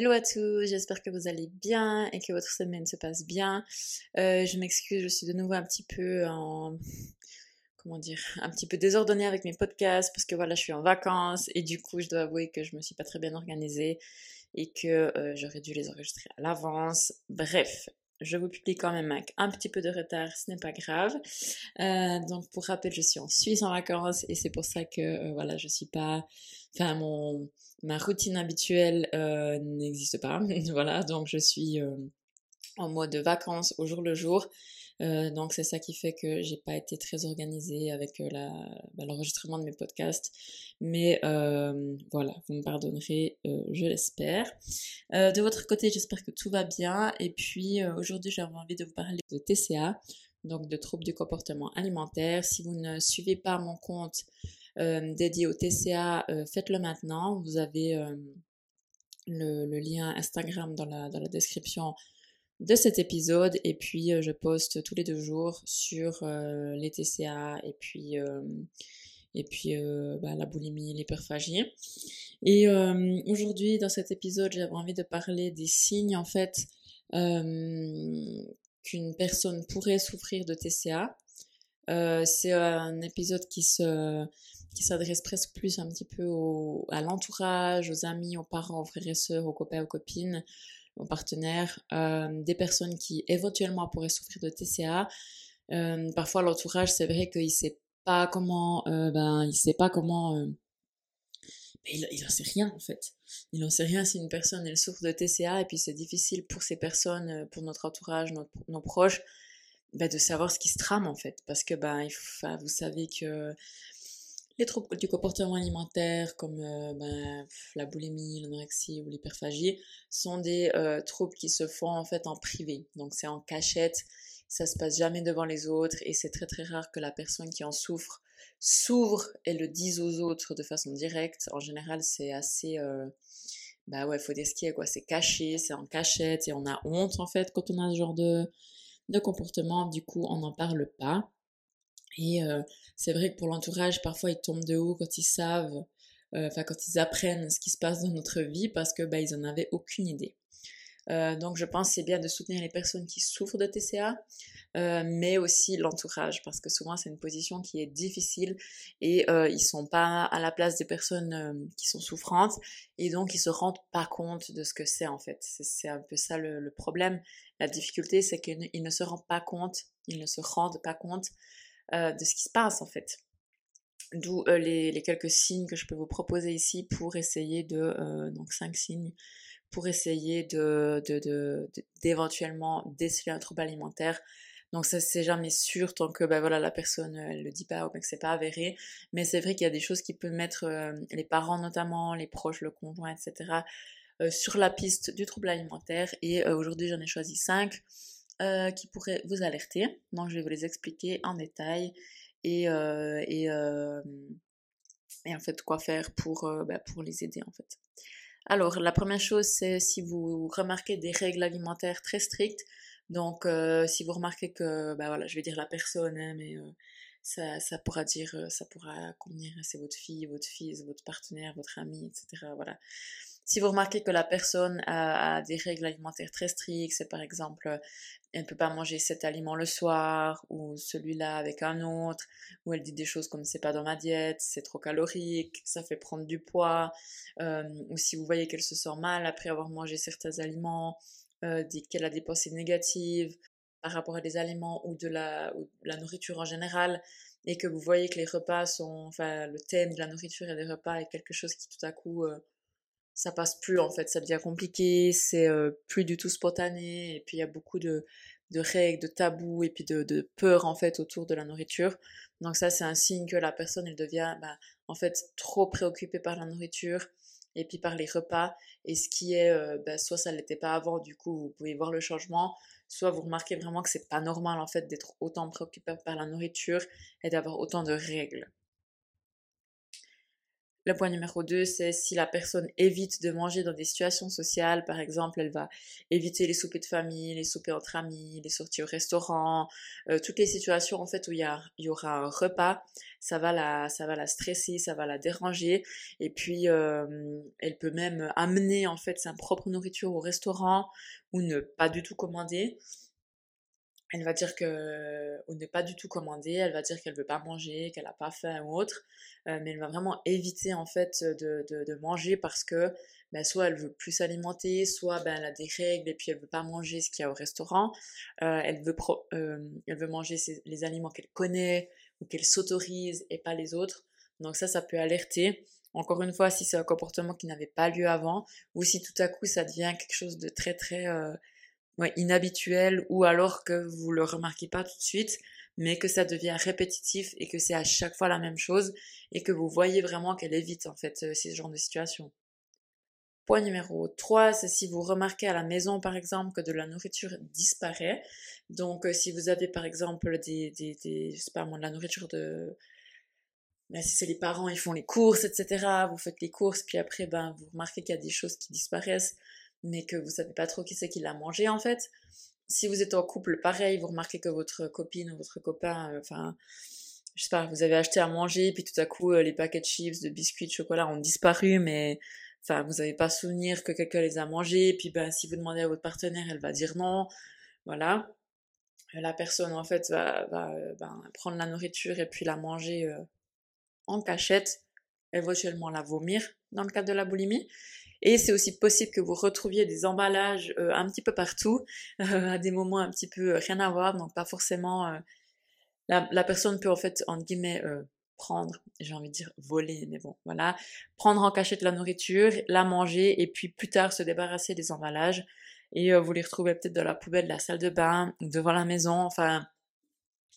Hello à tous, j'espère que vous allez bien et que votre semaine se passe bien. Euh, je m'excuse, je suis de nouveau un petit peu en comment dire, un petit peu désordonnée avec mes podcasts parce que voilà, je suis en vacances et du coup, je dois avouer que je me suis pas très bien organisée et que euh, j'aurais dû les enregistrer à l'avance. Bref, je vous publie quand même avec un petit peu de retard, ce n'est pas grave. Euh, donc pour rappel, je suis en Suisse en vacances et c'est pour ça que euh, voilà, je suis pas, enfin mon ma routine habituelle euh, n'existe pas. voilà, donc je suis en mode vacances au jour le jour. Euh, donc c'est ça qui fait que j'ai pas été très organisée avec euh, bah, l'enregistrement de mes podcasts. Mais euh, voilà, vous me pardonnerez, je l'espère. de votre côté, j'espère que tout va bien. Et puis aujourd'hui, j'avais envie de vous parler de TCA, donc de troubles du comportement alimentaire. Si vous ne suivez pas mon compte dédié au TCA, faites-le maintenant. Vous avez le, lien Instagram dans la description de cet épisode et puis euh, je poste tous les deux jours sur euh, les TCA et puis euh, et puis bah, la boulimie, l'hyperphagie. Et aujourd'hui dans cet épisode j'avais envie de parler des signes en fait qu'une personne pourrait souffrir de TCA. c'est un épisode qui se qui s'adresse presque plus un petit peu au, à l'entourage, aux amis, aux parents, aux frères et sœurs, aux copains, aux copines, mon partenaire, euh, des personnes qui éventuellement pourraient souffrir de TCA. Euh, parfois l'entourage, c'est vrai qu'il sait pas comment, euh, ben il sait pas comment, mais il, il en sait rien en fait. Il en sait rien si une personne elle souffre de TCA et puis c'est difficile pour ces personnes, pour notre entourage, nos proches, ben, de savoir ce qui se trame en fait, parce que ben il vous savez que les troubles du comportement alimentaire comme euh, ben, la boulimie, l'anorexie ou l'hyperphagie sont des euh, troubles qui se font en fait en privé. Donc c'est en cachette, ça se passe jamais devant les autres et c'est très très rare que la personne qui en souffre s'ouvre et le dise aux autres de façon directe. En général, c'est assez euh, bah ouais, faut dire quoi, c'est caché, c'est en cachette et on a honte en fait quand on a ce genre de de comportement, du coup, on n'en parle pas. Et euh, c'est vrai que pour l'entourage, parfois ils tombent de haut quand ils savent, euh, enfin quand ils apprennent ce qui se passe dans notre vie parce que bah, ils en avaient aucune idée. Euh, donc je pense c'est bien de soutenir les personnes qui souffrent de TCA, mais aussi l'entourage parce que souvent c'est une position qui est difficile et ils sont pas à la place des personnes qui sont souffrantes et donc ils se rendent pas compte de ce que c'est en fait. C'est un peu ça le, le problème. La difficulté c'est qu'ils ne se rendent pas compte, ils ne se rendent pas compte euh, de ce qui se passe en fait. D'où euh, les, quelques signes que je peux vous proposer ici pour essayer de, euh, donc cinq signes, pour essayer de, d'éventuellement de, déceler un trouble alimentaire. Donc ça c'est jamais sûr tant que ben voilà la personne elle le dit pas ou que c'est pas avéré. Mais c'est vrai qu'il y a des choses qui peuvent mettre les parents notamment, les proches, le conjoint, etc. sur la piste du trouble alimentaire. Et aujourd'hui j'en ai choisi cinq euh, qui pourraient vous alerter. Donc je vais vous les expliquer en détail et, euh, et, euh, et, en fait quoi faire pour, bah, pour les aider en fait. Alors la première chose c'est si vous remarquez des règles alimentaires très strictes. Donc si vous remarquez que, bah voilà, je vais dire la personne, hein, mais ça, ça, pourra dire, ça pourra convenir, c'est votre fille, votre fils, votre partenaire, votre ami, etc. Voilà. Si vous remarquez que la personne a, des règles alimentaires très strictes, c'est par exemple, elle ne peut pas manger cet aliment le soir, ou celui-là avec un autre, ou elle dit des choses comme c'est pas dans ma diète, c'est trop calorique, ça fait prendre du poids, euh, ou si vous voyez qu'elle se sent mal après avoir mangé certains aliments, euh, dit qu'elle a des pensées négatives par rapport à des aliments ou de la, nourriture en général, et que vous voyez que les repas sont, enfin, le thème de la nourriture et des repas est quelque chose qui tout à coup euh, ça passe plus en fait, ça devient compliqué, c'est euh, plus du tout spontané, et puis il y a beaucoup de, de, règles, de tabous, et puis de, de, peur en fait autour de la nourriture. Donc ça c'est un signe que la personne elle devient bah, en fait trop préoccupée par la nourriture et puis par les repas, et ce qui est, euh, bah, soit ça l'était pas avant, du coup vous pouvez voir le changement, soit vous remarquez vraiment que c'est pas normal en fait d'être autant préoccupé par la nourriture et d'avoir autant de règles. Le point numéro 2, c'est si la personne évite de manger dans des situations sociales, par exemple, elle va éviter les soupers de famille, les soupers entre amis, les sorties au restaurant, euh, toutes les situations en fait où il y, aura un repas, ça va la, ça va la stresser, ça va la déranger, et puis euh, elle peut même amener en fait sa propre nourriture au restaurant ou ne pas du tout commander elle va dire que ou ne pas du tout commander, elle va dire qu'elle veut pas manger, qu'elle a pas faim ou autre, euh, mais elle va vraiment éviter en fait de, de, de manger parce que ben, soit elle veut plus s'alimenter, soit ben, elle a des règles et puis elle veut pas manger ce qu'il y a au restaurant, euh, elle veut euh, elle veut manger les aliments qu'elle connaît ou qu'elle s'autorise et pas les autres, donc ça ça peut alerter. Encore une fois, si c'est un comportement qui n'avait pas lieu avant, ou si tout à coup ça devient quelque chose de très très ouais, inhabituel ou alors que vous le remarquez pas tout de suite, mais que ça devient répétitif et que c'est à chaque fois la même chose et que vous voyez vraiment qu'elle évite en fait euh, ce genre de situation. Point numéro 3, c'est si vous remarquez à la maison par exemple que de la nourriture disparaît. Donc euh, si vous avez par exemple des, des, des je sais pas moi, de la nourriture de... Ben, si c'est les parents, ils font les courses, etc. Vous faites les courses, puis après, ben, vous remarquez qu'il y a des choses qui disparaissent mais que vous savez pas trop qui c'est qui l'a mangé en fait. Si vous êtes en couple, pareil, vous remarquez que votre copine ou votre copain, euh, enfin, je sais pas, vous avez acheté à manger, puis tout à coup euh, les paquets de chips, de biscuits, de chocolat ont disparu, mais enfin vous n'avez pas souvenir que quelqu'un les a mangés, puis ben si vous demandez à votre partenaire, elle va dire non, voilà. La personne en fait va, va ben, prendre la nourriture et puis la manger euh, en cachette, éventuellement la vomir dans le cadre de la boulimie. Et c'est aussi possible que vous retrouviez des emballages euh, un petit peu partout, euh, à des moments un petit peu euh, rien à voir, donc pas forcément... La, la, personne peut en fait, entre guillemets, prendre, j'ai envie de dire voler, mais bon, voilà, prendre en cachette la nourriture, la manger, et puis plus tard se débarrasser des emballages, et vous les retrouvez peut-être dans la poubelle de la salle de bain, devant la maison, enfin,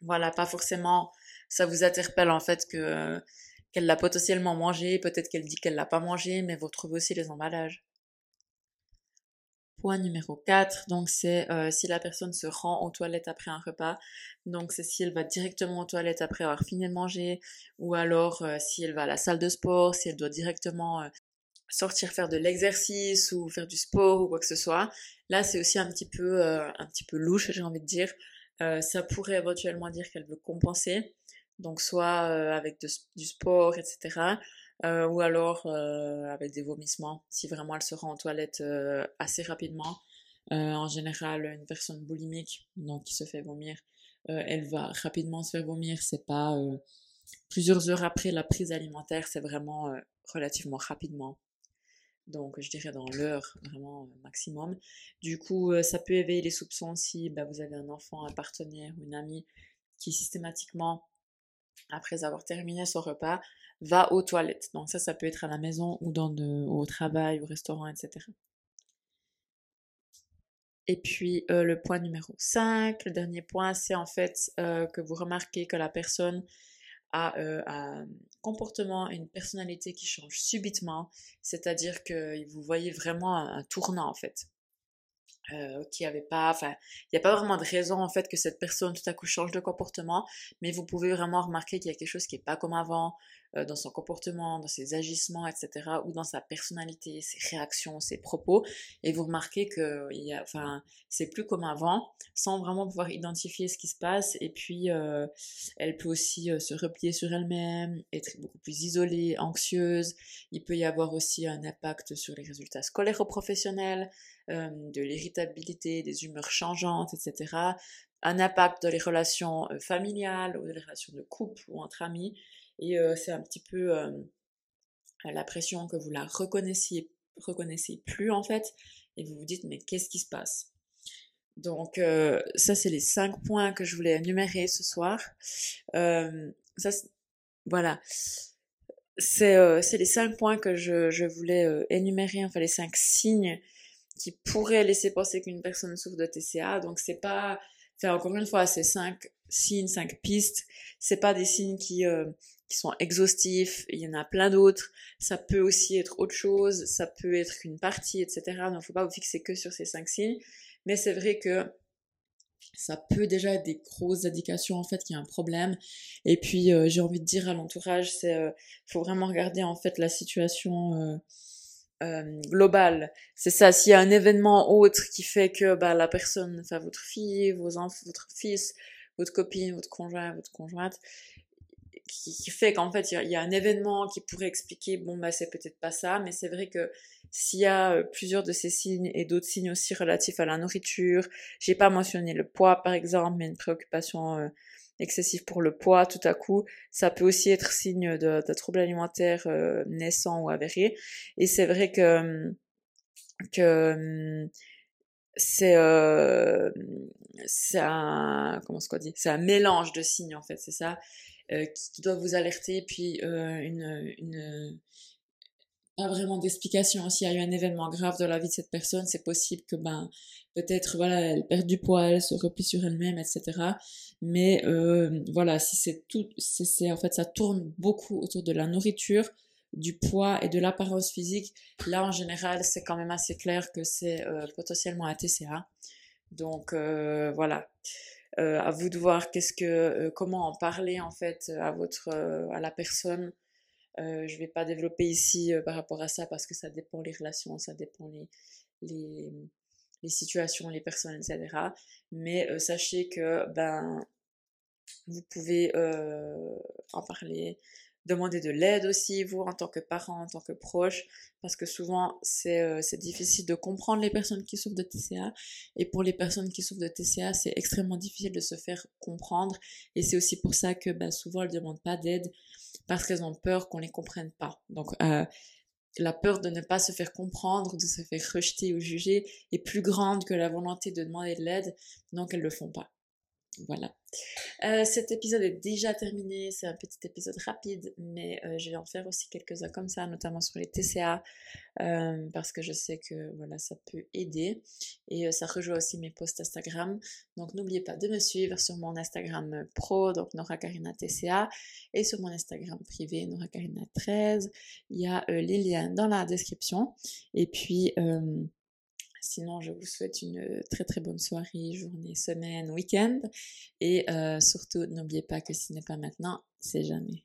voilà, pas forcément, ça vous interpelle en fait que qu'elle l'a potentiellement mangé, peut-être qu'elle dit qu'elle l'a pas mangé, mais vous retrouvez aussi les emballages. Point numéro 4, donc c'est euh, si la personne se rend aux toilettes après un repas, donc c'est si elle va directement aux toilettes après avoir fini de manger, ou alors euh, si elle va à la salle de sport, si elle doit directement euh, sortir faire de l'exercice ou faire du sport ou quoi que ce soit. Là c'est aussi un petit peu un petit peu louche, j'ai envie de dire. ça pourrait éventuellement dire qu'elle veut compenser donc soit euh, avec du sport, etc. Euh, ou alors euh, avec des vomissements, si vraiment elle se rend en toilette assez rapidement. en général, une personne boulimique, donc qui se fait vomir, elle va rapidement se faire vomir. C'est pas plusieurs heures après la prise alimentaire, c'est vraiment relativement rapidement. Donc, je dirais dans l'heure, vraiment maximum. Du coup, ça peut éveiller les soupçons si bah, vous avez un enfant, un partenaire ou une amie qui systématiquement après avoir terminé son repas, va aux toilettes. Donc ça, ça peut être à la maison ou au travail, au restaurant, etc. Et puis euh, le point numéro 5, le dernier point, c'est en fait euh, que vous remarquez que la personne a euh, un comportement et une personnalité qui change subitement, c'est-à-dire que vous voyez vraiment un tournant en fait euh, qui avait pas, enfin, il n'y a pas vraiment de raison en fait que cette personne tout à coup change de comportement, mais vous pouvez vraiment remarquer qu'il y a quelque chose qui est pas comme avant euh, dans son comportement, dans ses agissements, etc., ou dans sa personnalité, ses réactions, ses propos, et vous remarquez que il y a, enfin, c'est plus comme avant, sans vraiment pouvoir identifier ce qui se passe, et puis euh, elle peut aussi euh, se replier sur elle-même, être beaucoup plus isolée, anxieuse. Il peut y avoir aussi un impact sur les résultats scolaires ou professionnels euh, de l'irritabilité, des humeurs changeantes, etc. Un impact dans les relations euh, familiales ou les relations de couple ou entre amis. Et euh, c'est un petit peu la pression que vous la reconnaissiez, reconnaissez plus en fait. Et vous vous dites, mais qu'est-ce qui se passe? Donc ça c'est les cinq points que je voulais énumérer ce soir. Euh, ça voilà, c'est euh, les cinq points que je, je voulais énumérer, enfin les cinq signes qui pourrait laisser penser qu'une personne souffre de TCA. Donc c'est pas, enfin encore une fois, c'est cinq signes, cinq pistes. C'est pas des signes qui euh, qui sont exhaustifs. Il y en a plein d'autres. Ça peut aussi être autre chose. Ça peut être une partie, etc. Donc faut pas vous fixer que sur ces cinq signes. Mais c'est vrai que ça peut déjà être des grosses indications en fait qu'il y a un problème. Et puis euh, j'ai envie de dire à l'entourage, c'est euh, faut vraiment regarder en fait la situation euh, globale. C'est ça. S'il y a un événement autre qui fait que bah, la personne, enfin votre fille, vos enfants, votre fils, votre copine, votre conjoint, votre conjointe, qui, fait qu'en fait il y, a un événement qui pourrait expliquer bon bah c'est peut-être pas ça, mais c'est vrai que s'il y a euh, plusieurs de ces signes et d'autres signes aussi relatifs à la nourriture, j'ai pas mentionné le poids par exemple, mais une préoccupation euh, excessive pour le poids, tout à coup, ça peut aussi être signe de, de troubles alimentaires euh, naissants ou avérés. Et c'est vrai que hum, que hum, c'est euh, un comment dit c'est un mélange de signes en fait c'est ça euh, qui, doivent vous alerter puis euh, une une pas vraiment d'explication. S'il y a eu un événement grave dans la vie de cette personne, c'est possible que ben peut-être voilà elle perd du poids, elle se replie sur elle-même, etc. Mais euh, voilà, si c'est tout, c'est en fait ça tourne beaucoup autour de la nourriture, du poids et de l'apparence physique. Là en général, c'est quand même assez clair que c'est euh, potentiellement un TCA. Donc euh, voilà. Euh, à vous de voir qu'est-ce que euh, comment en parler en fait à votre euh, à la personne euh, je vais pas développer ici euh, par rapport à ça parce que ça dépend les relations, ça dépend les, les, les situations, les personnes, etc. Mais euh, sachez que ben vous pouvez euh, en parler, demander de l'aide aussi, vous, en tant que parent, en tant que proche, parce que souvent, c'est euh, difficile de comprendre les personnes qui souffrent de TCA, et pour les personnes qui souffrent de TCA, c'est extrêmement difficile de se faire comprendre, et c'est aussi pour ça que bah, souvent, elles ne demandent pas d'aide, parce qu'elles ont peur qu'on les comprenne pas. Donc, euh, la peur de ne pas se faire comprendre, de se faire rejeter ou juger, est plus grande que la volonté de demander de l'aide, donc elles le font pas. Voilà. Euh, cet épisode est déjà terminé, c'est un petit épisode rapide, mais euh, je vais en faire aussi quelques-uns comme ça, notamment sur les TCA, euh, parce que je sais que voilà, ça peut aider. Et ça rejoint aussi mes posts Instagram. Donc n'oubliez pas de me suivre sur mon Instagram pro, donc Nora Karina TCA, et sur mon Instagram privé, Nora Karina 13. Il y a les liens dans la description. Et puis... Euh, Sinon, je vous souhaite une très très bonne soirée, journée, semaine, week-end. Et euh, surtout, n'oubliez pas que ce n'est pas maintenant, c'est jamais.